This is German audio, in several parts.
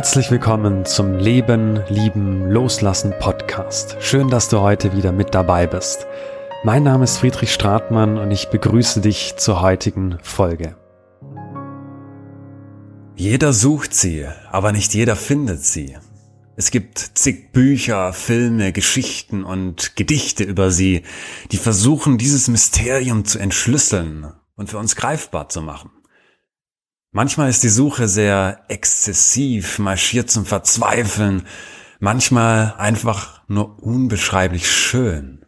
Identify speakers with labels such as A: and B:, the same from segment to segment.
A: Herzlich willkommen zum Leben, Lieben, Loslassen Podcast. Schön, dass du heute wieder mit dabei bist. Mein Name ist Friedrich Stratmann und ich begrüße dich zur heutigen Folge. Jeder sucht sie, aber nicht jeder findet sie. Es gibt zig Bücher, Filme, Geschichten und Gedichte über sie, die versuchen, dieses Mysterium zu entschlüsseln und für uns greifbar zu machen. Manchmal ist die Suche sehr exzessiv, marschiert zum Verzweifeln, manchmal einfach nur unbeschreiblich schön.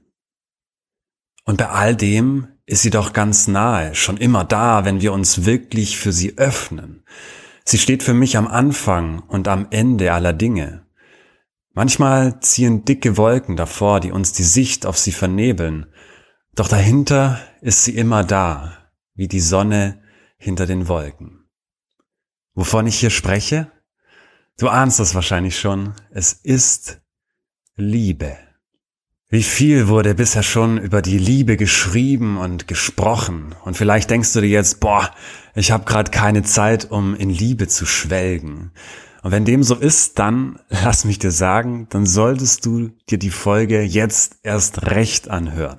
A: Und bei all dem ist sie doch ganz nahe, schon immer da, wenn wir uns wirklich für sie öffnen. Sie steht für mich am Anfang und am Ende aller Dinge. Manchmal ziehen dicke Wolken davor, die uns die Sicht auf sie vernebeln, doch dahinter ist sie immer da, wie die Sonne hinter den Wolken. Wovon ich hier spreche? Du ahnst das wahrscheinlich schon. Es ist Liebe. Wie viel wurde bisher schon über die Liebe geschrieben und gesprochen? Und vielleicht denkst du dir jetzt, boah, ich habe gerade keine Zeit, um in Liebe zu schwelgen. Und wenn dem so ist, dann lass mich dir sagen, dann solltest du dir die Folge jetzt erst recht anhören.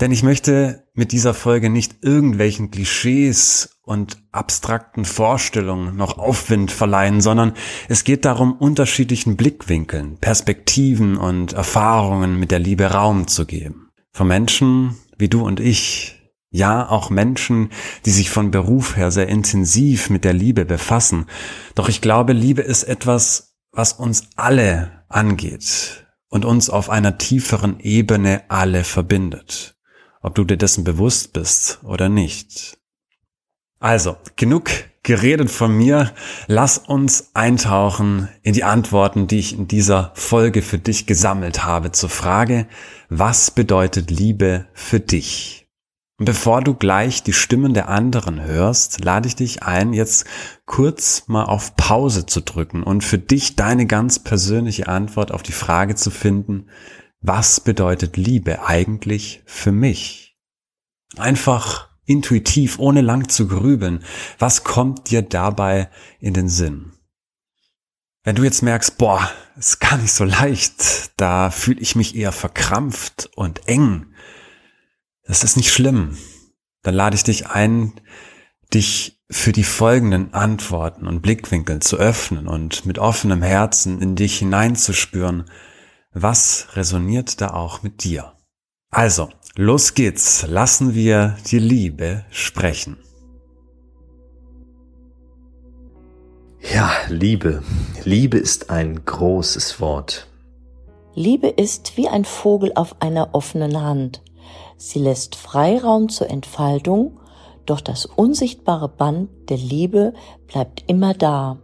A: Denn ich möchte mit dieser Folge nicht irgendwelchen Klischees und abstrakten Vorstellungen noch Aufwind verleihen, sondern es geht darum, unterschiedlichen Blickwinkeln, Perspektiven und Erfahrungen mit der Liebe Raum zu geben. Von Menschen wie du und ich, ja auch Menschen, die sich von Beruf her sehr intensiv mit der Liebe befassen. Doch ich glaube, Liebe ist etwas, was uns alle angeht und uns auf einer tieferen Ebene alle verbindet ob du dir dessen bewusst bist oder nicht. Also, genug geredet von mir. Lass uns eintauchen in die Antworten, die ich in dieser Folge für dich gesammelt habe zur Frage, was bedeutet Liebe für dich? Und bevor du gleich die Stimmen der anderen hörst, lade ich dich ein, jetzt kurz mal auf Pause zu drücken und für dich deine ganz persönliche Antwort auf die Frage zu finden, was bedeutet Liebe eigentlich für mich? Einfach intuitiv, ohne lang zu grübeln, was kommt dir dabei in den Sinn? Wenn du jetzt merkst, boah, ist gar nicht so leicht, da fühle ich mich eher verkrampft und eng, das ist nicht schlimm. Dann lade ich dich ein, dich für die folgenden Antworten und Blickwinkel zu öffnen und mit offenem Herzen in dich hineinzuspüren, was resoniert da auch mit dir? Also, los geht's. Lassen wir die Liebe sprechen.
B: Ja, Liebe. Liebe ist ein großes Wort.
C: Liebe ist wie ein Vogel auf einer offenen Hand. Sie lässt Freiraum zur Entfaltung, doch das unsichtbare Band der Liebe bleibt immer da.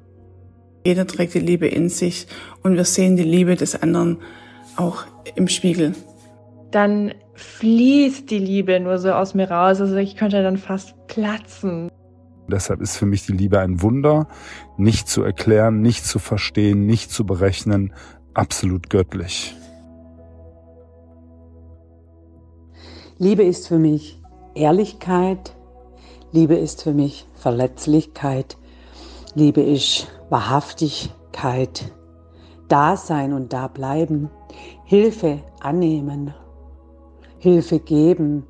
D: Jeder trägt die Liebe in sich und wir sehen die Liebe des anderen auch im Spiegel.
E: Dann fließt die Liebe nur so aus mir raus. Also ich könnte dann fast platzen.
F: Deshalb ist für mich die Liebe ein Wunder, nicht zu erklären, nicht zu verstehen, nicht zu berechnen, absolut göttlich.
G: Liebe ist für mich Ehrlichkeit, Liebe ist für mich Verletzlichkeit, Liebe ist Wahrhaftigkeit, Dasein und da bleiben, Hilfe annehmen, Hilfe geben,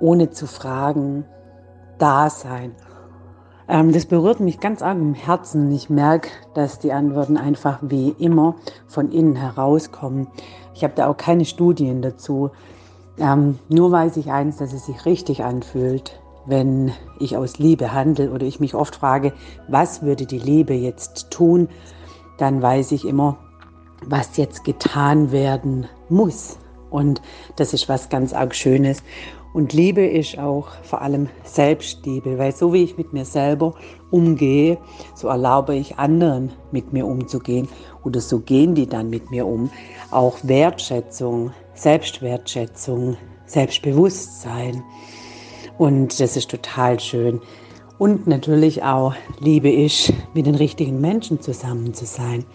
G: ohne zu fragen, Dasein. Ähm, das berührt mich ganz arg im Herzen. Ich merke, dass die Antworten einfach wie immer von innen herauskommen. Ich habe da auch keine Studien dazu. Ähm, nur weiß ich eins, dass es sich richtig anfühlt, wenn ich aus Liebe handle oder ich mich oft frage, was würde die Liebe jetzt tun, dann weiß ich immer, was jetzt getan werden muss. Und das ist was ganz arg Schönes. Und Liebe ist auch vor allem Selbstliebe, weil so wie ich mit mir selber umgehe, so erlaube ich anderen mit mir umzugehen oder so gehen die dann mit mir um. Auch Wertschätzung, Selbstwertschätzung, Selbstbewusstsein. Und das ist total schön. Und natürlich auch Liebe ist, mit den richtigen Menschen zusammen zu sein.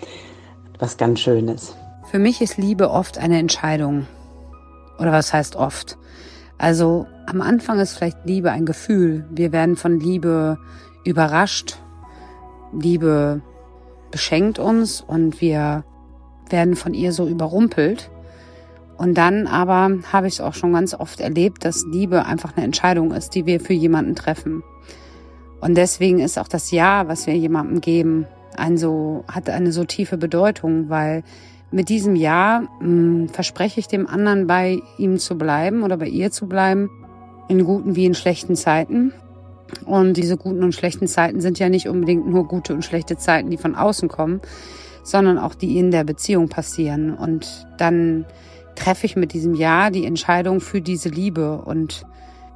G: Was ganz Schönes.
H: Für mich ist Liebe oft eine Entscheidung. Oder was heißt oft? Also am Anfang ist vielleicht Liebe ein Gefühl. Wir werden von Liebe überrascht. Liebe beschenkt uns und wir werden von ihr so überrumpelt. Und dann aber habe ich es auch schon ganz oft erlebt, dass Liebe einfach eine Entscheidung ist, die wir für jemanden treffen. Und deswegen ist auch das Ja, was wir jemandem geben, ein so, hat eine so tiefe Bedeutung, weil mit diesem Ja mh, hm, verspreche ich dem anderen bei ihm zu bleiben oder bei ihr zu bleiben, in guten wie in schlechten Zeiten. Und diese guten und schlechten Zeiten sind ja nicht unbedingt nur gute und schlechte Zeiten, die von außen kommen, sondern auch die in der Beziehung passieren. Und dann treffe ich mit diesem Ja die Entscheidung für diese Liebe. Und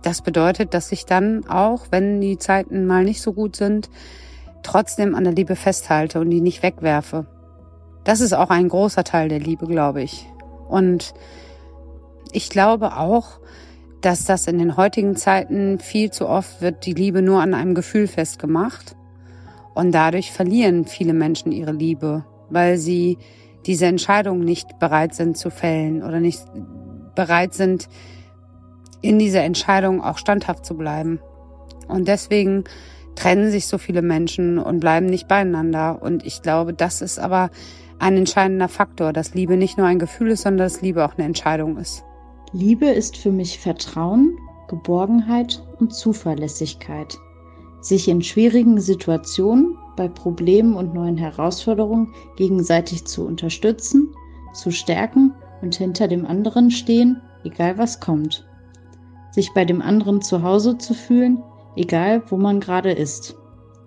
H: das bedeutet, dass ich dann auch, wenn die Zeiten mal nicht so gut sind, trotzdem an der Liebe festhalte und die nicht wegwerfe. Das ist auch ein großer Teil der Liebe, glaube ich. Und ich glaube auch, dass das in den heutigen Zeiten viel zu oft wird die Liebe nur an einem Gefühl festgemacht. Und dadurch verlieren viele Menschen ihre Liebe, weil sie diese Entscheidung nicht bereit sind zu fällen oder nicht bereit sind, in dieser Entscheidung auch standhaft zu bleiben. Und deswegen trennen sich so viele Menschen und bleiben nicht beieinander. Und ich glaube, das ist aber ein entscheidender Faktor, dass Liebe nicht nur ein Gefühl ist, sondern dass Liebe auch eine Entscheidung ist.
I: Liebe ist für mich Vertrauen, Geborgenheit und Zuverlässigkeit. Sich in schwierigen Situationen, bei Problemen und neuen Herausforderungen gegenseitig zu unterstützen, zu stärken und hinter dem anderen stehen, egal was kommt. Sich bei dem anderen zu Hause zu fühlen, egal wo man gerade ist.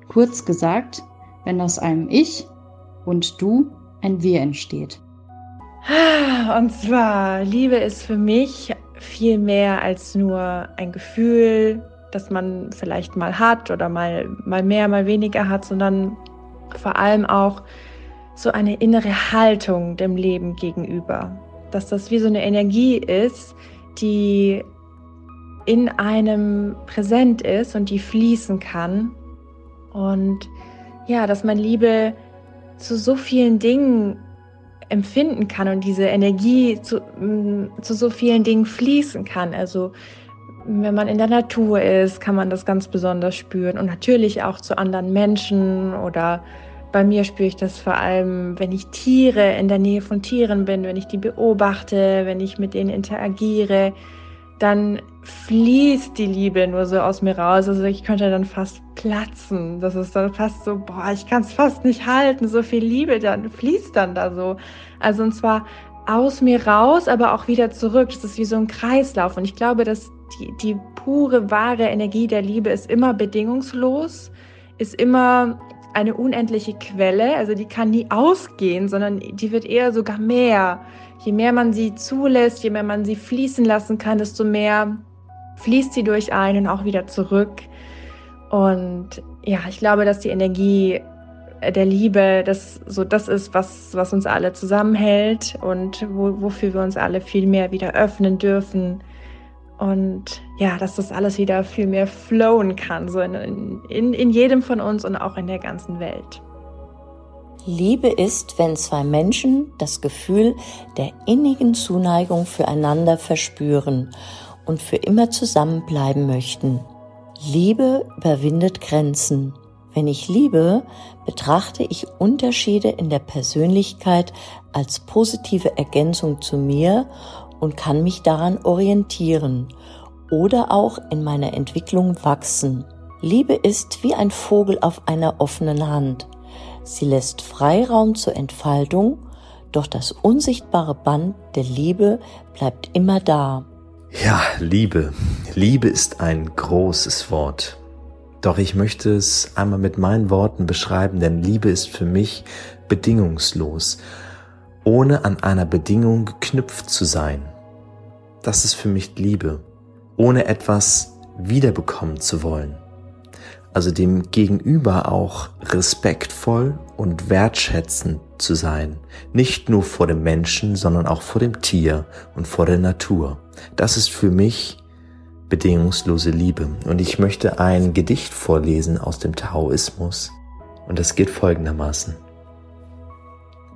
I: Kurz gesagt, wenn aus einem Ich und Du ein Wir entsteht.
E: Und zwar, Liebe ist für mich viel mehr als nur ein Gefühl, das man vielleicht mal hat oder mal, mal mehr, mal weniger hat, sondern vor allem auch so eine innere Haltung dem Leben gegenüber. Dass das wie so eine Energie ist, die in einem präsent ist und die fließen kann. Und ja, dass man Liebe zu so vielen Dingen empfinden kann und diese Energie zu, mm, zu so vielen Dingen fließen kann. Also wenn man in der Natur ist, kann man das ganz besonders spüren und natürlich auch zu anderen Menschen oder bei mir spüre ich das vor allem, wenn ich Tiere in der Nähe von Tieren bin, wenn ich die beobachte, wenn ich mit denen interagiere, dann fließt die Liebe nur so aus mir raus. Also ich könnte dann fast platzen. Das ist dann fast so, boah, ich kann es fast nicht halten. So viel Liebe dann fließt dann da so. Also und zwar aus mir raus, aber auch wieder zurück. Das ist wie so ein Kreislauf. Und ich glaube, dass die, die pure, wahre Energie der Liebe ist immer bedingungslos, ist immer eine unendliche Quelle. Also die kann nie ausgehen, sondern die wird eher sogar mehr. Je mehr man sie zulässt, je mehr man sie fließen lassen kann, desto mehr fließt sie durch einen und auch wieder zurück. Und ja, ich glaube, dass die Energie der Liebe, das so das ist, was, was uns alle zusammenhält und wo, wofür wir uns alle viel mehr wieder öffnen dürfen. Und ja, dass das alles wieder viel mehr flowen kann, so in, in, in jedem von uns und auch in der ganzen Welt.
C: Liebe ist, wenn zwei Menschen das Gefühl der innigen Zuneigung füreinander verspüren und für immer zusammenbleiben möchten. Liebe überwindet Grenzen. Wenn ich liebe, betrachte ich Unterschiede in der Persönlichkeit als positive Ergänzung zu mir und kann mich daran orientieren oder auch in meiner Entwicklung wachsen. Liebe ist wie ein Vogel auf einer offenen Hand. Sie lässt Freiraum zur Entfaltung, doch das unsichtbare Band der Liebe bleibt immer da.
B: Ja, Liebe. Liebe ist ein großes Wort. Doch ich möchte es einmal mit meinen Worten beschreiben, denn Liebe ist für mich bedingungslos, ohne an einer Bedingung geknüpft zu sein. Das ist für mich Liebe, ohne etwas wiederbekommen zu wollen also dem Gegenüber auch respektvoll und wertschätzend zu sein. Nicht nur vor dem Menschen, sondern auch vor dem Tier und vor der Natur. Das ist für mich bedingungslose Liebe. Und ich möchte ein Gedicht vorlesen aus dem Taoismus. Und es geht folgendermaßen.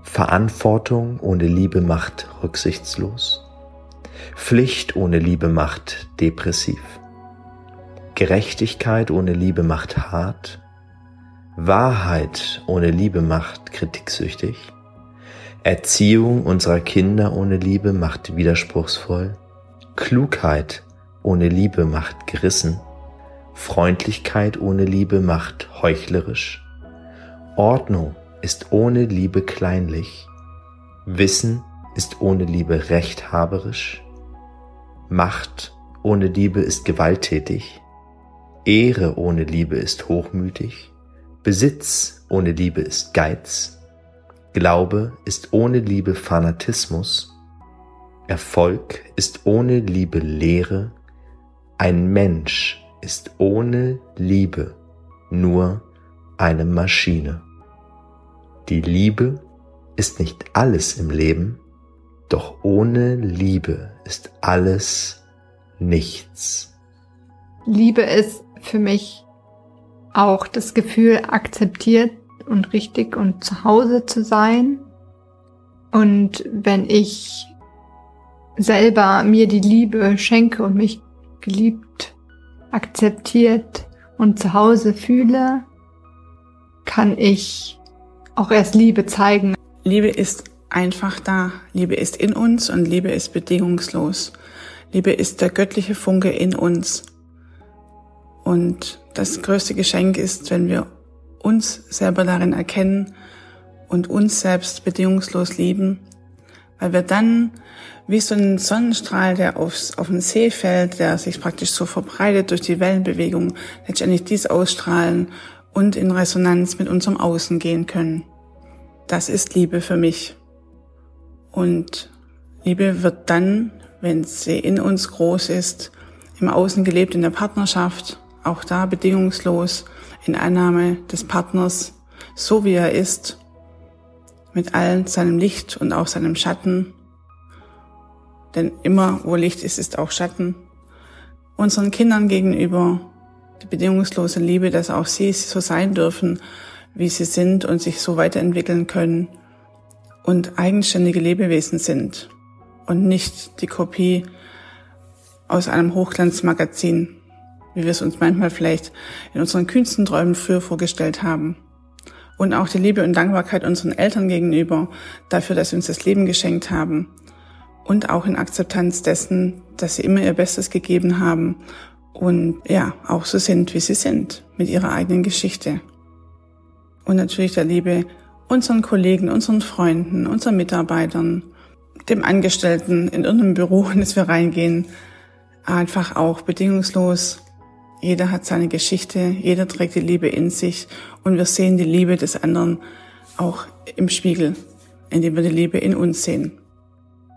B: Verantwortung ohne Liebe macht rücksichtslos. Pflicht ohne Liebe macht depressiv. Gerechtigkeit ohne Liebe macht hart, Wahrheit ohne Liebe macht kritiksüchtig. Erziehung unserer Kinder ohne Liebe macht widerspruchsvoll. Klugheit ohne Liebe macht gerissen. Freundlichkeit ohne Liebe macht heuchlerisch. Ordnung ist ohne Liebe kleinlich. Wissen ist ohne Liebe rechthaberisch. Macht ohne Liebe ist gewalttätig. Ehre ohne Liebe ist hochmütig. Besitz ohne Liebe ist Geiz. Glaube ist ohne Liebe Fanatismus. Erfolg ist ohne Liebe Lehre. Ein Mensch ist ohne Liebe nur eine Maschine. Die Liebe ist nicht alles im Leben, doch ohne Liebe ist alles nichts.
J: Liebe ist für mich auch das Gefühl, akzeptiert und richtig und zu Hause zu sein. Und wenn ich selber mir die Liebe schenke und mich geliebt, akzeptiert und zu Hause fühle, kann ich auch erst Liebe zeigen.
D: Liebe ist einfach da. Liebe ist in uns und Liebe ist bedingungslos. Liebe ist der göttliche Funke in uns. Und das größte Geschenk ist, wenn wir uns selber darin erkennen und uns selbst bedingungslos lieben, weil wir dann wie so ein Sonnenstrahl, der aufs, auf den See fällt, der sich praktisch so verbreitet durch die Wellenbewegung, letztendlich dies ausstrahlen und in Resonanz mit unserem Außen gehen können. Das ist Liebe für mich. Und Liebe wird dann, wenn sie in uns groß ist, im Außen gelebt, in der Partnerschaft, auch da bedingungslos, in Annahme des Partners, so wie er ist, mit all seinem Licht und auch seinem Schatten. Denn immer, wo Licht ist, ist auch Schatten. Unseren Kindern gegenüber die bedingungslose Liebe, dass auch sie so sein dürfen, wie sie sind und sich so weiterentwickeln können und eigenständige Lebewesen sind und nicht die Kopie aus einem Hochglanzmagazin, wie wir es uns manchmal vielleicht in unseren kühnsten Träumen früher vorgestellt haben. Und auch die Liebe und Dankbarkeit unseren Eltern gegenüber dafür, dass sie uns das Leben geschenkt haben. Und auch in Akzeptanz dessen, dass sie immer ihr Bestes gegeben haben und ja, auch so sind, wie sie sind, mit ihrer eigenen Geschichte. Und natürlich der Liebe unseren Kollegen, unseren Freunden, unseren Mitarbeitern, dem Angestellten in irgendeinem Büro, in das wir reingehen, einfach auch bedingungslos. Jeder hat seine Geschichte, jeder trägt die Liebe in sich und wir sehen die Liebe des anderen auch im Spiegel, indem wir die Liebe in uns sehen.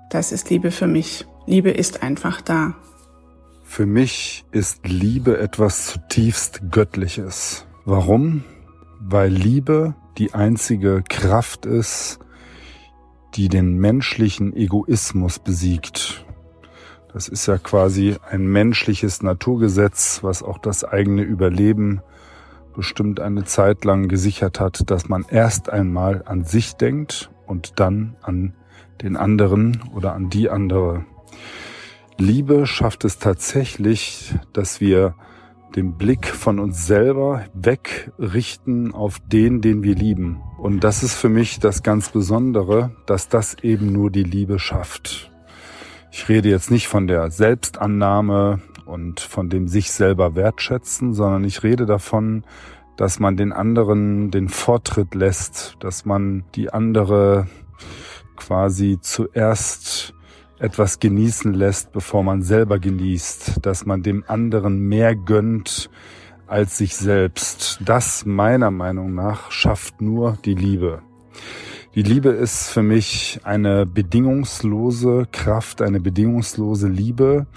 D: Das ist Liebe für mich. Liebe ist einfach da.
F: Für mich ist Liebe etwas zutiefst Göttliches. Warum? Weil Liebe die einzige Kraft ist, die den menschlichen Egoismus besiegt. Das ist ja quasi ein menschliches Naturgesetz, was auch das eigene Überleben bestimmt eine Zeit lang gesichert hat, dass man erst einmal an sich denkt und dann an den anderen oder an die andere. Liebe schafft es tatsächlich, dass wir den Blick von uns selber wegrichten auf den, den wir lieben. Und das ist für mich das ganz Besondere, dass das eben nur die Liebe schafft. Ich rede jetzt nicht von der Selbstannahme und von dem sich selber wertschätzen, sondern ich rede davon, dass man den anderen den Vortritt lässt, dass man die andere quasi zuerst etwas genießen lässt, bevor man selber genießt, dass man dem anderen mehr gönnt als sich selbst. Das meiner Meinung nach schafft nur die Liebe. Die Liebe ist für mich eine bedingungslose Kraft, eine bedingungslose Liebe,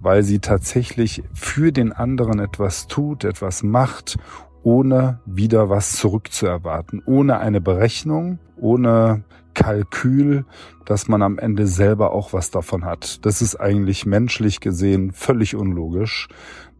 F: weil sie tatsächlich für den anderen etwas tut, etwas macht, ohne wieder was zurückzuerwarten, ohne eine Berechnung, ohne Kalkül, dass man am Ende selber auch was davon hat. Das ist eigentlich menschlich gesehen völlig unlogisch,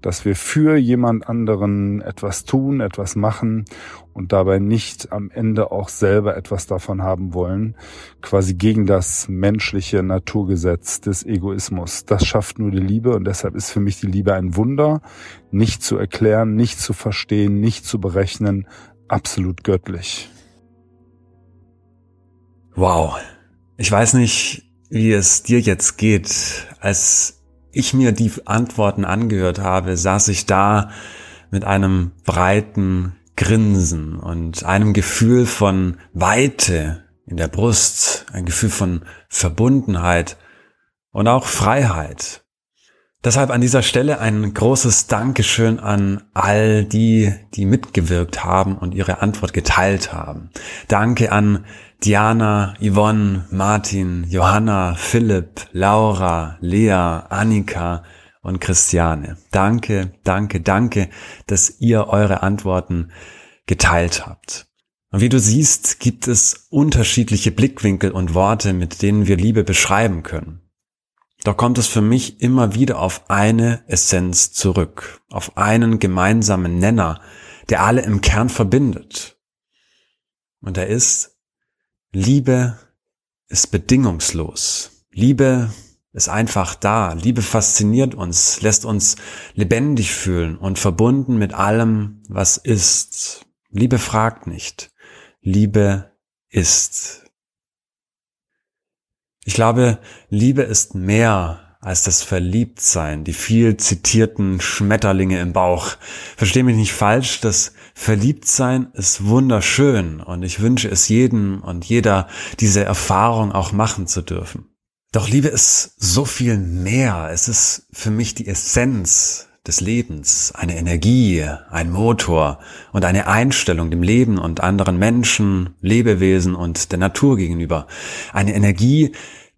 F: dass wir für jemand anderen etwas tun, etwas machen und dabei nicht am Ende auch selber etwas davon haben wollen, quasi gegen das menschliche Naturgesetz des Egoismus. Das schafft nur die Liebe und deshalb ist für mich die Liebe ein Wunder, nicht zu erklären, nicht zu verstehen, nicht zu berechnen, absolut göttlich.
A: Wow. Ich weiß nicht, wie es dir jetzt geht. Als ich mir die Antworten angehört habe, saß ich da mit einem breiten Grinsen und einem Gefühl von Weite in der Brust, ein Gefühl von Verbundenheit und auch Freiheit. Deshalb an dieser Stelle ein großes Dankeschön an all die, die mitgewirkt haben und ihre Antwort geteilt haben. Danke an Diana, Yvonne, Martin, Johanna, Philipp, Laura, Lea, Annika und Christiane. Danke, danke, danke, dass ihr eure Antworten geteilt habt. Und wie du siehst, gibt es unterschiedliche Blickwinkel und Worte, mit denen wir Liebe beschreiben können. Doch kommt es für mich immer wieder auf eine Essenz zurück, auf einen gemeinsamen Nenner, der alle im Kern verbindet. Und er ist, Liebe ist bedingungslos. Liebe ist einfach da. Liebe fasziniert uns, lässt uns lebendig fühlen und verbunden mit allem, was ist. Liebe fragt nicht. Liebe ist. Ich glaube, Liebe ist mehr als das Verliebtsein, die viel zitierten Schmetterlinge im Bauch. Versteh mich nicht falsch, das Verliebtsein ist wunderschön und ich wünsche es jedem und jeder, diese Erfahrung auch machen zu dürfen. Doch Liebe ist so viel mehr. Es ist für mich die Essenz des Lebens, eine Energie, ein Motor und eine Einstellung dem Leben und anderen Menschen, Lebewesen und der Natur gegenüber. Eine Energie,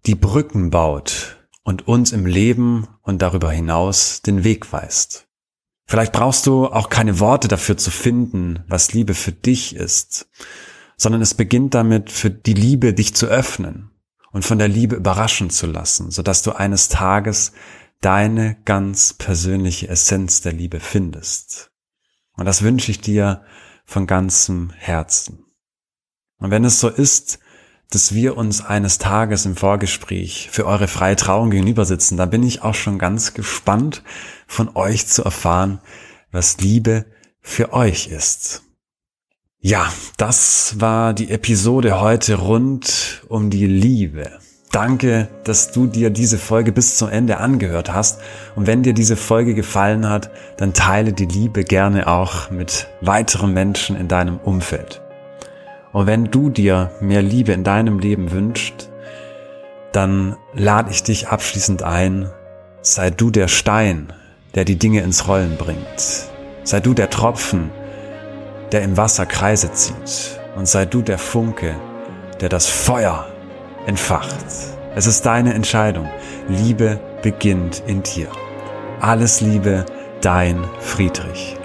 A: die Brücken baut und uns im Leben und darüber hinaus den Weg weist. Vielleicht brauchst du auch keine Worte dafür zu finden, was Liebe für dich ist, sondern es beginnt damit, für die Liebe dich zu öffnen und von der Liebe überraschen zu lassen, sodass du eines Tages deine ganz persönliche Essenz der Liebe findest. Und das wünsche ich dir von ganzem Herzen. Und wenn es so ist, dass wir uns eines Tages im Vorgespräch für eure freie Trauung gegenüber sitzen, dann bin ich auch schon ganz gespannt von euch zu erfahren, was Liebe für euch ist. Ja, das war die Episode heute rund um die Liebe. Danke, dass du dir diese Folge bis zum Ende angehört hast. Und wenn dir diese Folge gefallen hat, dann teile die Liebe gerne auch mit weiteren Menschen in deinem Umfeld. Und wenn du dir mehr Liebe in deinem Leben wünschst, dann lade ich dich abschließend ein, sei du der Stein, der die Dinge ins Rollen bringt. Sei du der Tropfen, der im Wasser Kreise zieht. Und sei du der Funke, der das Feuer entfacht. Es ist deine Entscheidung. Liebe beginnt in dir. Alles Liebe, dein Friedrich.